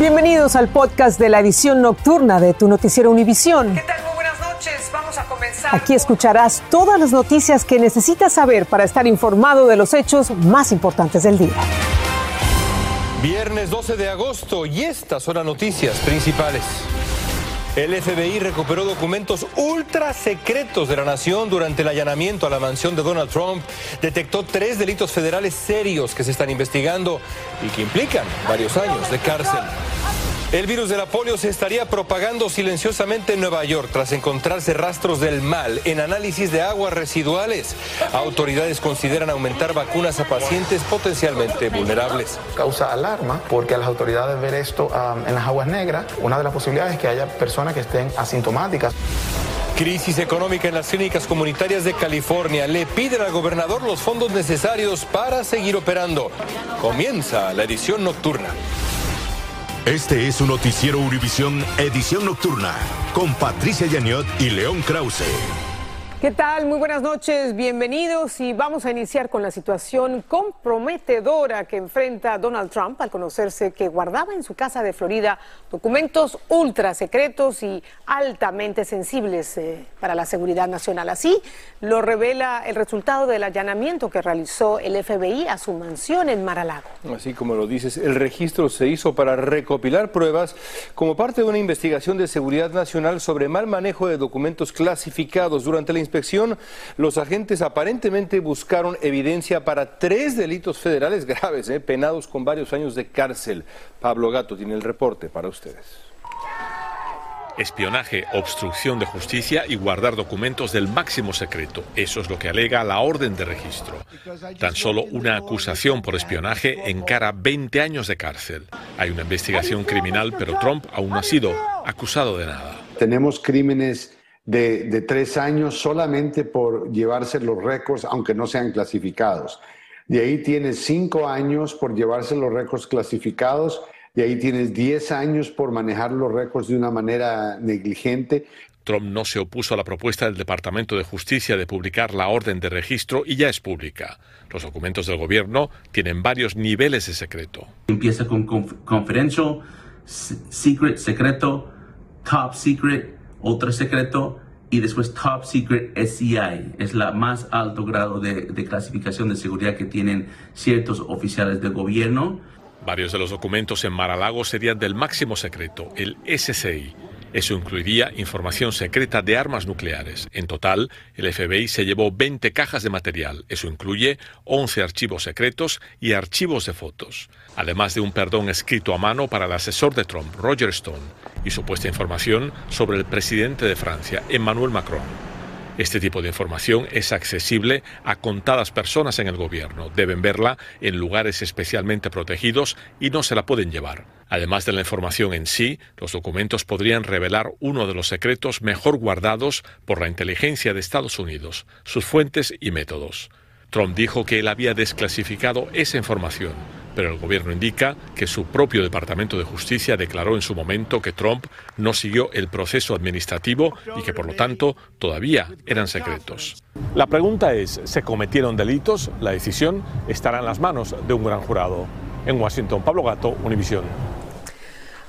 Bienvenidos al podcast de la edición nocturna de tu noticiero Univisión. ¿Qué tal? Muy buenas noches. Vamos a comenzar. Aquí escucharás todas las noticias que necesitas saber para estar informado de los hechos más importantes del día. Viernes 12 de agosto y estas son las noticias principales. El FBI recuperó documentos ultra secretos de la nación durante el allanamiento a la mansión de Donald Trump. Detectó tres delitos federales serios que se están investigando y que implican varios años de cárcel. El virus de la polio se estaría propagando silenciosamente en Nueva York tras encontrarse rastros del mal en análisis de aguas residuales. Autoridades consideran aumentar vacunas a pacientes potencialmente vulnerables. Causa alarma porque a las autoridades ver esto um, en las aguas negras, una de las posibilidades es que haya personas que estén asintomáticas. Crisis económica en las clínicas comunitarias de California. Le piden al gobernador los fondos necesarios para seguir operando. Comienza la edición nocturna. Este es un noticiero Univisión Edición Nocturna con Patricia Yaniot y León Krause. ¿Qué tal? Muy buenas noches, bienvenidos y vamos a iniciar con la situación comprometedora que enfrenta Donald Trump al conocerse que guardaba en su casa de Florida documentos ultra secretos y altamente sensibles eh, para la seguridad nacional. Así lo revela el resultado del allanamiento que realizó el FBI a su mansión en Mar-a-Lago. Así como lo dices, el registro se hizo para recopilar pruebas como parte de una investigación de seguridad nacional sobre mal manejo de documentos clasificados durante la inspección, los agentes aparentemente buscaron evidencia para tres delitos federales graves, eh, penados con varios años de cárcel. Pablo Gato tiene el reporte para ustedes. Espionaje, obstrucción de justicia y guardar documentos del máximo secreto. Eso es lo que alega la orden de registro. Tan solo una acusación por espionaje encara 20 años de cárcel. Hay una investigación criminal, pero Trump aún no ha sido acusado de nada. Tenemos crímenes de, tres años solamente por llevarse los récords, aunque no sean clasificados. De ahí tienes cinco años por llevarse los récords clasificados, de ahí tienes diez años por manejar los récords de una manera negligente. Trump no se opuso a la propuesta del Departamento de Justicia de publicar la orden de registro y ya es pública. Los documentos del gobierno tienen varios niveles de secreto. Empieza con conferencial, secret, secreto, top secret, otro secreto y después Top Secret SCI. Es la más alto grado de, de clasificación de seguridad que tienen ciertos oficiales del gobierno. Varios de los documentos en Mar-a-Lago serían del máximo secreto, el SCI. Eso incluiría información secreta de armas nucleares. En total, el FBI se llevó 20 cajas de material. Eso incluye 11 archivos secretos y archivos de fotos, además de un perdón escrito a mano para el asesor de Trump, Roger Stone, y supuesta información sobre el presidente de Francia, Emmanuel Macron. Este tipo de información es accesible a contadas personas en el gobierno. Deben verla en lugares especialmente protegidos y no se la pueden llevar. Además de la información en sí, los documentos podrían revelar uno de los secretos mejor guardados por la inteligencia de Estados Unidos, sus fuentes y métodos. Trump dijo que él había desclasificado esa información, pero el gobierno indica que su propio Departamento de Justicia declaró en su momento que Trump no siguió el proceso administrativo y que por lo tanto todavía eran secretos. La pregunta es, ¿se cometieron delitos? La decisión estará en las manos de un gran jurado. En Washington, Pablo Gato, Univisión.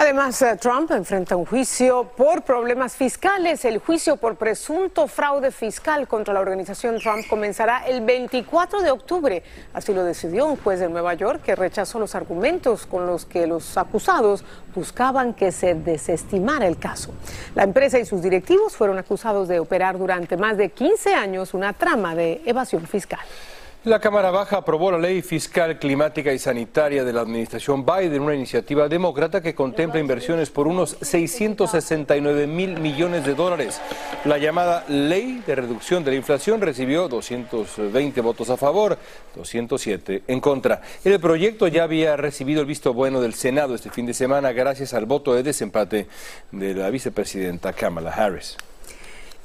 Además, eh, Trump enfrenta un juicio por problemas fiscales. El juicio por presunto fraude fiscal contra la organización Trump comenzará el 24 de octubre. Así lo decidió un juez de Nueva York que rechazó los argumentos con los que los acusados buscaban que se desestimara el caso. La empresa y sus directivos fueron acusados de operar durante más de 15 años una trama de evasión fiscal. La Cámara Baja aprobó la ley fiscal, climática y sanitaria de la administración Biden, una iniciativa demócrata que contempla inversiones por unos 669 mil millones de dólares. La llamada ley de reducción de la inflación recibió 220 votos a favor, 207 en contra. El proyecto ya había recibido el visto bueno del Senado este fin de semana gracias al voto de desempate de la vicepresidenta Kamala Harris.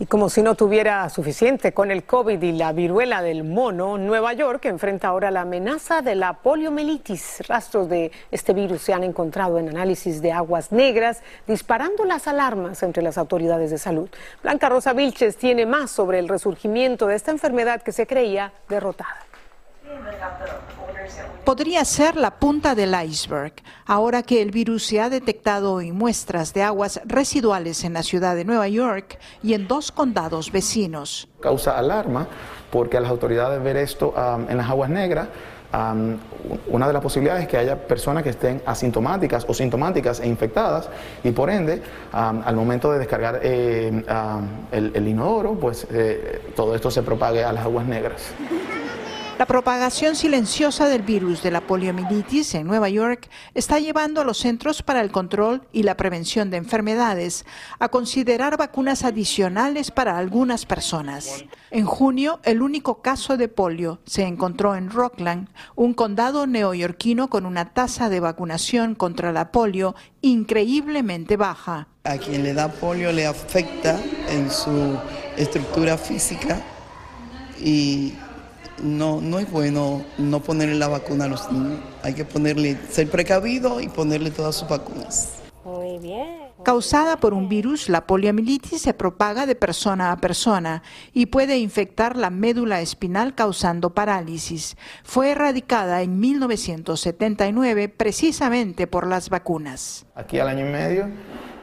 Y como si no tuviera suficiente con el COVID y la viruela del mono, Nueva York enfrenta ahora la amenaza de la poliomielitis. Rastros de este virus se han encontrado en análisis de aguas negras, disparando las alarmas entre las autoridades de salud. Blanca Rosa Vilches tiene más sobre el resurgimiento de esta enfermedad que se creía derrotada. Podría ser la punta del iceberg, ahora que el virus se ha detectado en muestras de aguas residuales en la ciudad de Nueva York y en dos condados vecinos. Causa alarma porque a las autoridades ver esto um, en las aguas negras, um, una de las posibilidades es que haya personas que estén asintomáticas o sintomáticas e infectadas y por ende, um, al momento de descargar eh, el, inodoro, pues eh, todo esto se propague a las aguas negras. La propagación silenciosa del virus de la poliomielitis en Nueva York está llevando a los Centros para el Control y la Prevención de Enfermedades a considerar vacunas adicionales para algunas personas. En junio, el único caso de polio se encontró en Rockland, un condado neoyorquino con una tasa de vacunación contra la polio increíblemente baja. A quien le da polio le afecta en su estructura física y no, no es bueno no ponerle la vacuna a los niños. Hay que ponerle, ser precavido y ponerle todas sus vacunas. Muy bien. Causada por un virus, la poliomielitis se propaga de persona a persona y puede infectar la médula espinal causando parálisis. Fue erradicada en 1979 precisamente por las vacunas. Aquí al año y medio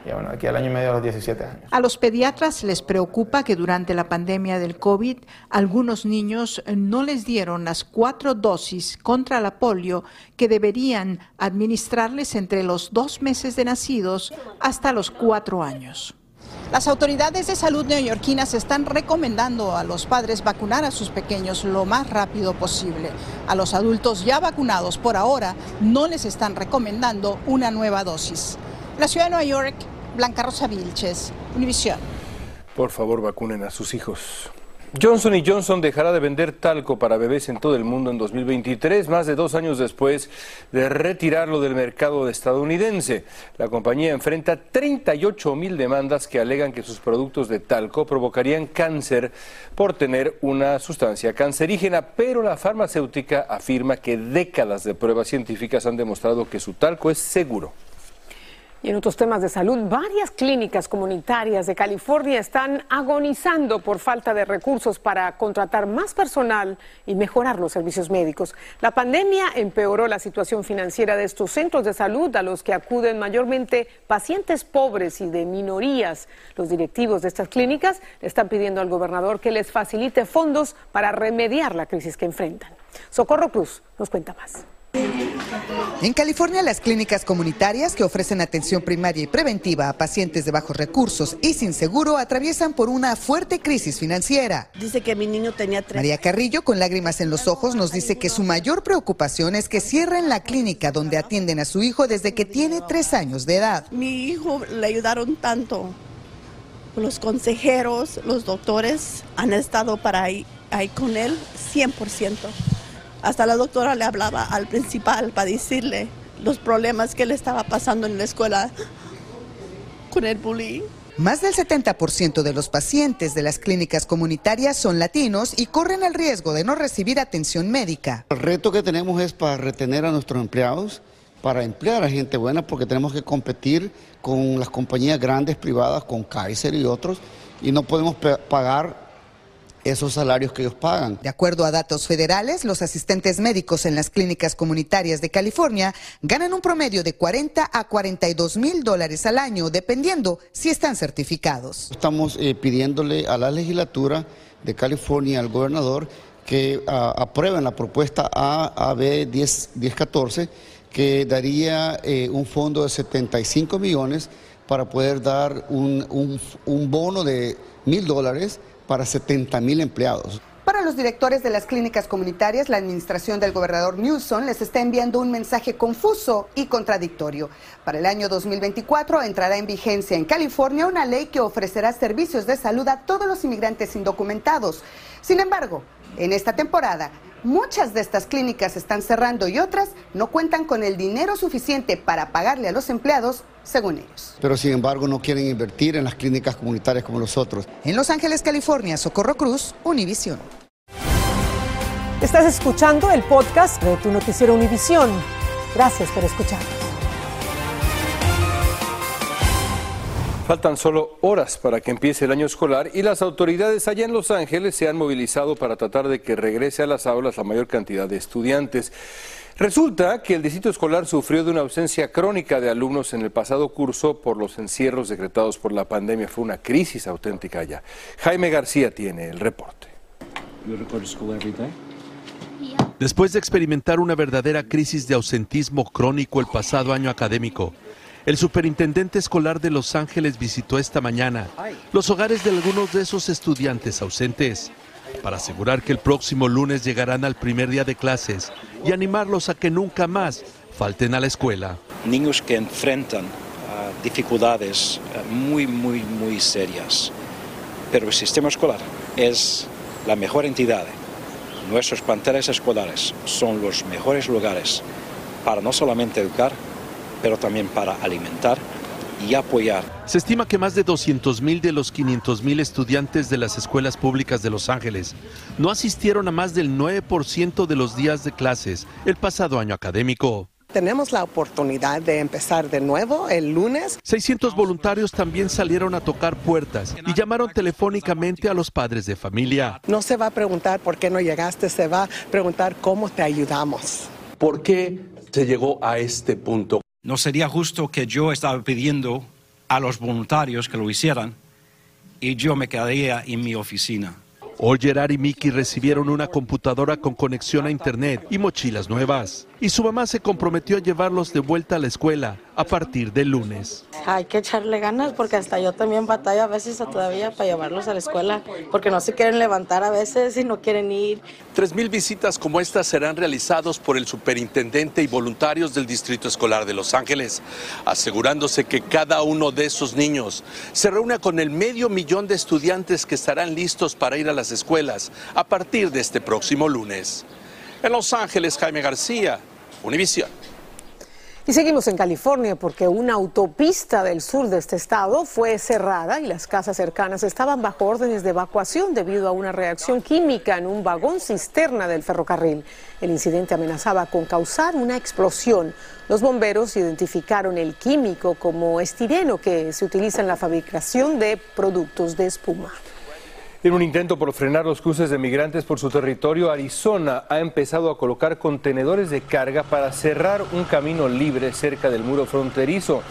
y bueno, aquí al año y medio a los 17 años. A los pediatras les preocupa que durante la pandemia del COVID algunos niños no les dieron las cuatro dosis contra la polio que deberían administrarles entre los dos meses de nacidos hasta los cuatro años. Las autoridades de salud neoyorquinas están recomendando a los padres vacunar a sus pequeños lo más rápido posible. A los adultos ya vacunados por ahora no les están recomendando una nueva dosis. La ciudad de Nueva York Blanca Rosa Vilches, Univisión. Por favor, vacunen a sus hijos. Johnson Johnson dejará de vender talco para bebés en todo el mundo en 2023, más de dos años después de retirarlo del mercado estadounidense. La compañía enfrenta 38 mil demandas que alegan que sus productos de talco provocarían cáncer por tener una sustancia cancerígena, pero la farmacéutica afirma que décadas de pruebas científicas han demostrado que su talco es seguro. Y en otros temas de salud, varias clínicas comunitarias de California están agonizando por falta de recursos para contratar más personal y mejorar los servicios médicos. La pandemia empeoró la situación financiera de estos centros de salud a los que acuden mayormente pacientes pobres y de minorías. Los directivos de estas clínicas le están pidiendo al gobernador que les facilite fondos para remediar la crisis que enfrentan. Socorro Cruz nos cuenta más. En California, las clínicas comunitarias que ofrecen atención primaria y preventiva a pacientes de bajos recursos y sin seguro atraviesan por una fuerte crisis financiera. Dice que mi niño tenía tres. María Carrillo, con lágrimas en los ojos, nos dice que su mayor preocupación es que cierren la clínica donde atienden a su hijo desde que tiene tres años de edad. Mi hijo le ayudaron tanto. Los consejeros, los doctores han estado para ahí, ahí con él 100%. Hasta la doctora le hablaba al principal para decirle los problemas que le estaba pasando en la escuela con el bullying. Más del 70% de los pacientes de las clínicas comunitarias son latinos y corren el riesgo de no recibir atención médica. El reto que tenemos es para retener a nuestros empleados, para emplear a gente buena, porque tenemos que competir con las compañías grandes privadas, con Kaiser y otros, y no podemos pagar esos salarios que ellos pagan. De acuerdo a datos federales, los asistentes médicos en las clínicas comunitarias de California ganan un promedio de 40 a 42 mil dólares al año, dependiendo si están certificados. Estamos eh, pidiéndole a la legislatura de California, al gobernador, que ah, aprueben la propuesta AAB 1014, que daría eh, un fondo de 75 millones para poder dar un, un bono de mil dólares para 70 mil empleados. Para los directores de las clínicas comunitarias, la administración del gobernador Newsom les está enviando un mensaje confuso y contradictorio. Para el año 2024 entrará en vigencia en California una ley que ofrecerá servicios de salud a todos los inmigrantes indocumentados. Sin embargo, en esta temporada, Muchas de estas clínicas están cerrando y otras no cuentan con el dinero suficiente para pagarle a los empleados, según ellos. Pero sin embargo no quieren invertir en las clínicas comunitarias como nosotros. En Los Ángeles, California, Socorro Cruz, Univisión. Estás escuchando el podcast de tu noticiero Univisión. Gracias por escucharnos. Faltan solo horas para que empiece el año escolar y las autoridades allá en Los Ángeles se han movilizado para tratar de que regrese a las aulas la mayor cantidad de estudiantes. Resulta que el distrito escolar sufrió de una ausencia crónica de alumnos en el pasado curso por los encierros decretados por la pandemia. Fue una crisis auténtica allá. Jaime García tiene el reporte. Después de experimentar una verdadera crisis de ausentismo crónico el pasado año académico, el superintendente escolar de Los Ángeles visitó esta mañana los hogares de algunos de esos estudiantes ausentes para asegurar que el próximo lunes llegarán al primer día de clases y animarlos a que nunca más falten a la escuela. Niños que enfrentan ah, dificultades ah, muy, muy, muy serias, pero el sistema escolar es la mejor entidad. Nuestros planteles escolares son los mejores lugares para no solamente educar, pero también para alimentar y apoyar. Se estima que más de 200.000 de los 500.000 estudiantes de las escuelas públicas de Los Ángeles no asistieron a más del 9% de los días de clases el pasado año académico. Tenemos la oportunidad de empezar de nuevo el lunes. 600 voluntarios también salieron a tocar puertas y llamaron telefónicamente a los padres de familia. No se va a preguntar por qué no llegaste, se va a preguntar cómo te ayudamos. ¿Por qué se llegó a este punto? No sería justo que yo estaba pidiendo a los voluntarios que lo hicieran y yo me quedaría en mi oficina. Hoy Gerard y Mickey recibieron una computadora con conexión a Internet y mochilas nuevas. Y su mamá se comprometió a llevarlos de vuelta a la escuela a partir del lunes. Hay que echarle ganas porque hasta yo también batallo a veces todavía para llevarlos a la escuela porque no se quieren levantar a veces y no quieren ir. Tres mil visitas como esta serán realizados por el superintendente y voluntarios del Distrito Escolar de Los Ángeles, asegurándose que cada uno de esos niños se reúna con el medio millón de estudiantes que estarán listos para ir a las escuelas a partir de este próximo lunes. En Los Ángeles, Jaime García, Univisión. Y seguimos en California porque una autopista del sur de este estado fue cerrada y las casas cercanas estaban bajo órdenes de evacuación debido a una reacción química en un vagón cisterna del ferrocarril. El incidente amenazaba con causar una explosión. Los bomberos identificaron el químico como estireno que se utiliza en la fabricación de productos de espuma. En un intento por frenar los cruces de migrantes por su territorio, Arizona ha empezado a colocar contenedores de carga para cerrar un camino libre cerca del muro fronterizo.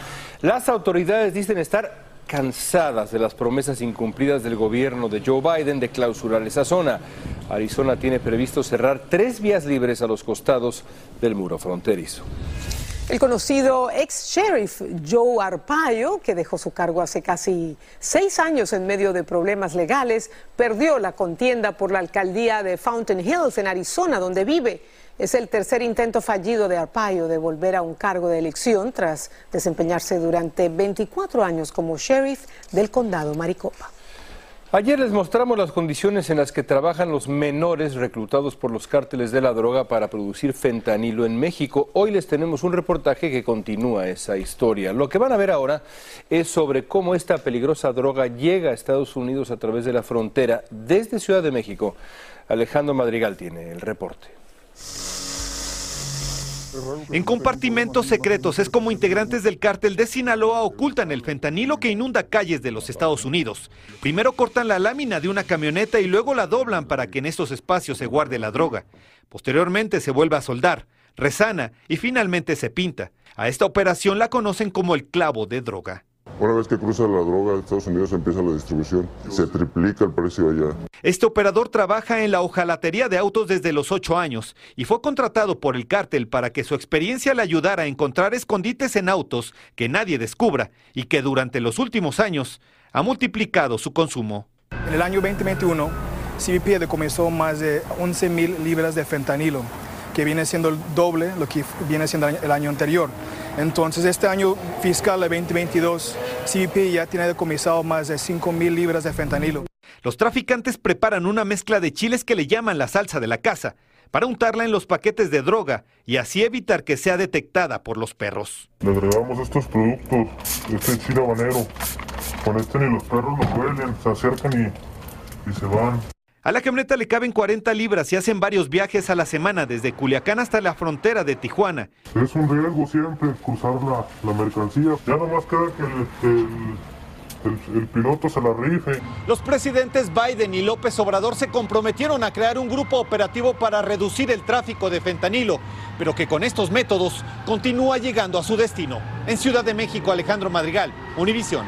Las autoridades dicen estar cansadas de las promesas incumplidas del gobierno de Joe Biden de clausurar esa zona. Arizona tiene previsto cerrar tres vías libres a los costados del muro fronterizo. El conocido ex sheriff Joe Arpaio, que dejó su cargo hace casi seis años en medio de problemas legales, perdió la contienda por la alcaldía de Fountain Hills en Arizona, donde vive. Es el tercer intento fallido de Arpaio de volver a un cargo de elección tras desempeñarse durante 24 años como sheriff del condado Maricopa. Ayer les mostramos las condiciones en las que trabajan los menores reclutados por los cárteles de la droga para producir fentanilo en México. Hoy les tenemos un reportaje que continúa esa historia. Lo que van a ver ahora es sobre cómo esta peligrosa droga llega a Estados Unidos a través de la frontera desde Ciudad de México. Alejandro Madrigal tiene el reporte. En compartimentos secretos es como integrantes del cártel de Sinaloa ocultan el fentanilo que inunda calles de los Estados Unidos. Primero cortan la lámina de una camioneta y luego la doblan para que en estos espacios se guarde la droga. Posteriormente se vuelve a soldar, resana y finalmente se pinta. A esta operación la conocen como el clavo de droga. Una vez que cruza la droga de Estados Unidos empieza la distribución. Se triplica el precio allá. Este operador trabaja en la hojalatería de autos desde los ocho años y fue contratado por el cártel para que su experiencia le ayudara a encontrar escondites en autos que nadie descubra y que durante los últimos años ha multiplicado su consumo. En el año 2021, CBP decomisó más de 11 mil libras de fentanilo, que viene siendo el doble lo que viene siendo el año anterior. Entonces, este año fiscal de 2022, CBP ya tiene decomisado más de 5 mil libras de fentanilo. Los traficantes preparan una mezcla de chiles que le llaman la salsa de la casa para untarla en los paquetes de droga y así evitar que sea detectada por los perros. Le agregamos estos productos, este chile habanero. Con este ni los perros lo huelen, se acercan y, y se van. A la camioneta le caben 40 libras y hacen varios viajes a la semana desde Culiacán hasta la frontera de Tijuana. Es un riesgo siempre cruzar la, la mercancía. Ya nomás queda que el, el, el, piloto se la rife. Los presidentes Biden y López Obrador se comprometieron a crear un grupo operativo para reducir el tráfico de fentanilo, pero que con estos métodos continúa llegando a su destino. En Ciudad de México, Alejandro Madrigal, Univisión.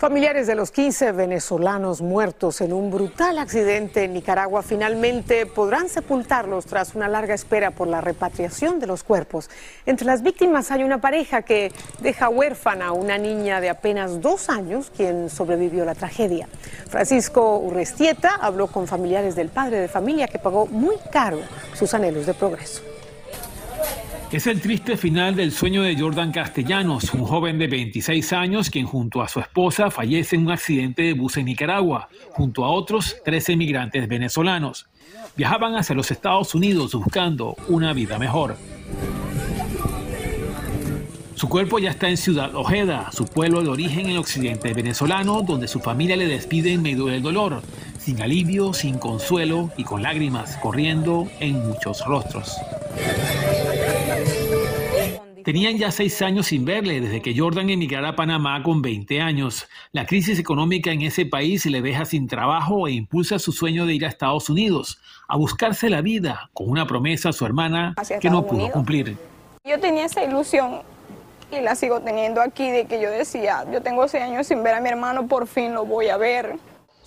Familiares de los 15 venezolanos muertos en un brutal accidente en Nicaragua finalmente podrán sepultarlos tras una larga espera por la repatriación de los cuerpos. Entre las víctimas hay una pareja que deja huérfana a una niña de apenas dos años quien sobrevivió a la tragedia. Francisco Urrestieta habló con familiares del padre de familia que pagó muy caro sus anhelos de progreso. Es el triste final del sueño de Jordan Castellanos, un joven de 26 años quien junto a su esposa fallece en un accidente de bus en Nicaragua, junto a otros 13 migrantes venezolanos. Viajaban hacia los Estados Unidos buscando una vida mejor. Su cuerpo ya está en Ciudad Ojeda, su pueblo de origen en el occidente venezolano, donde su familia le despide en medio del dolor, sin alivio, sin consuelo y con lágrimas corriendo en muchos rostros. Tenían ya seis años sin verle desde que Jordan emigrara a Panamá con 20 años. La crisis económica en ese país le deja sin trabajo e impulsa su sueño de ir a Estados Unidos, a buscarse la vida, con una promesa a su hermana que no pudo cumplir. Yo tenía esa ilusión y la sigo teniendo aquí de que yo decía, yo tengo seis años sin ver a mi hermano, por fin lo voy a ver.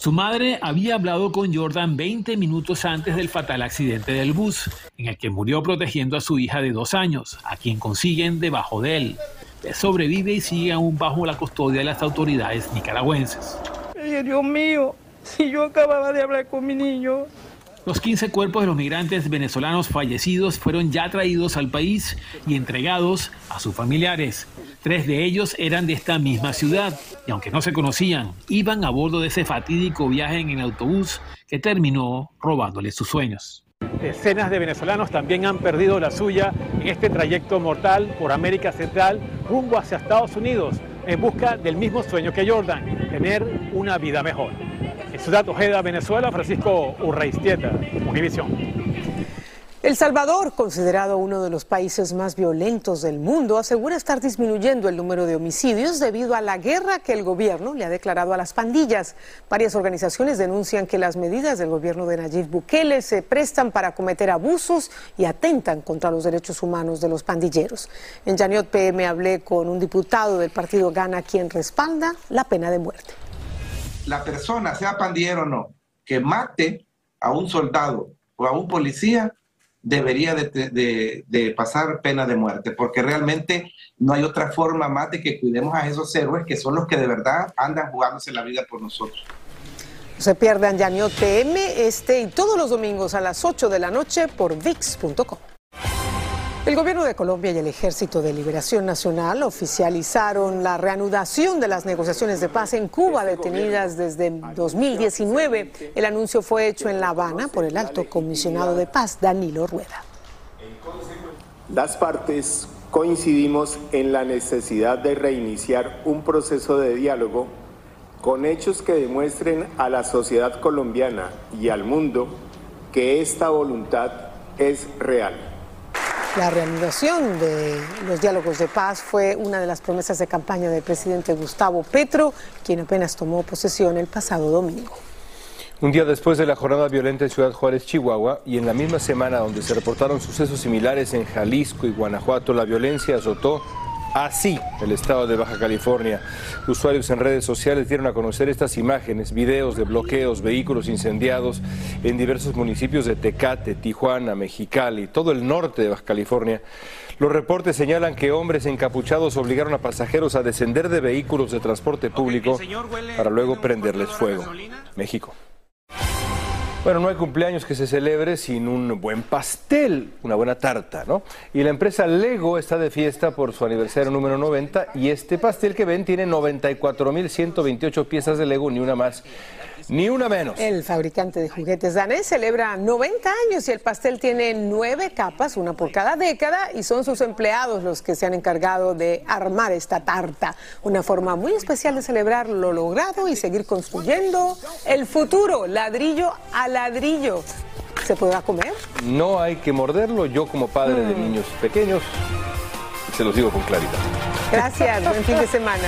Su madre había hablado con Jordan 20 minutos antes del fatal accidente del bus, en el que murió protegiendo a su hija de dos años, a quien consiguen debajo de él. sobrevive y sigue aún bajo la custodia de las autoridades nicaragüenses. Dios mío, si yo acababa de hablar con mi niño, los 15 cuerpos de los migrantes venezolanos fallecidos fueron ya traídos al país y entregados a sus familiares. Tres de ellos eran de esta misma ciudad y aunque no se conocían, iban a bordo de ese fatídico viaje en el autobús que terminó robándoles sus sueños. Decenas de venezolanos también han perdido la suya en este trayecto mortal por América Central rumbo hacia Estados Unidos en busca del mismo sueño que Jordan, tener una vida mejor. En Ciudad Ojeda, Venezuela, Francisco Urreistieta, Univisión. El Salvador, considerado uno de los países más violentos del mundo, asegura estar disminuyendo el número de homicidios debido a la guerra que el gobierno le ha declarado a las pandillas. Varias organizaciones denuncian que las medidas del gobierno de Nayib Bukele se prestan para cometer abusos y atentan contra los derechos humanos de los pandilleros. En Janiot PM hablé con un diputado del partido Gana quien respalda la pena de muerte la persona, sea pandillero o no, que mate a un soldado o a un policía, debería de, pasar pena de muerte, porque realmente no hay otra forma más de que cuidemos a esos héroes que son los que de verdad andan jugándose la vida por nosotros. Se pierdan Yanio TM este y todos los domingos a las 8 de la noche por VIX.com. El gobierno de Colombia y el Ejército de Liberación Nacional oficializaron la reanudación de las negociaciones de paz en Cuba detenidas desde 2019. El anuncio fue hecho en La Habana por el alto comisionado de paz, Danilo Rueda. Las partes coincidimos en la necesidad de reiniciar un proceso de diálogo con hechos que demuestren a la sociedad colombiana y al mundo que esta voluntad es real. La reanudación de los diálogos de paz fue una de las promesas de campaña del presidente Gustavo Petro, quien apenas tomó posesión el pasado domingo. Un día después de la jornada violenta en Ciudad Juárez, Chihuahua, y en la misma semana donde se reportaron sucesos similares en Jalisco y Guanajuato, la violencia azotó Así, el estado de Baja California. Usuarios en redes sociales dieron a conocer estas imágenes, videos de bloqueos, vehículos incendiados en diversos municipios de Tecate, Tijuana, Mexicali, todo el norte de Baja California. Los reportes señalan que hombres encapuchados obligaron a pasajeros a descender de vehículos de transporte público para luego prenderles fuego. México. Bueno, no hay cumpleaños que se celebre sin un buen pastel, una buena tarta, ¿no? Y la empresa Lego está de fiesta por su aniversario número 90 y este pastel que ven tiene 94.128 piezas de Lego, ni una más ni una menos. El fabricante de juguetes danés celebra 90 años y el pastel tiene nueve capas, una por cada década, y son sus empleados los que se han encargado de armar esta tarta. Una forma muy especial de celebrar lo logrado y seguir construyendo el futuro, ladrillo a ladrillo. ¿Se podrá comer? No hay que morderlo. Yo como padre de mm. niños pequeños, se los digo con claridad. Gracias, buen fin de semana.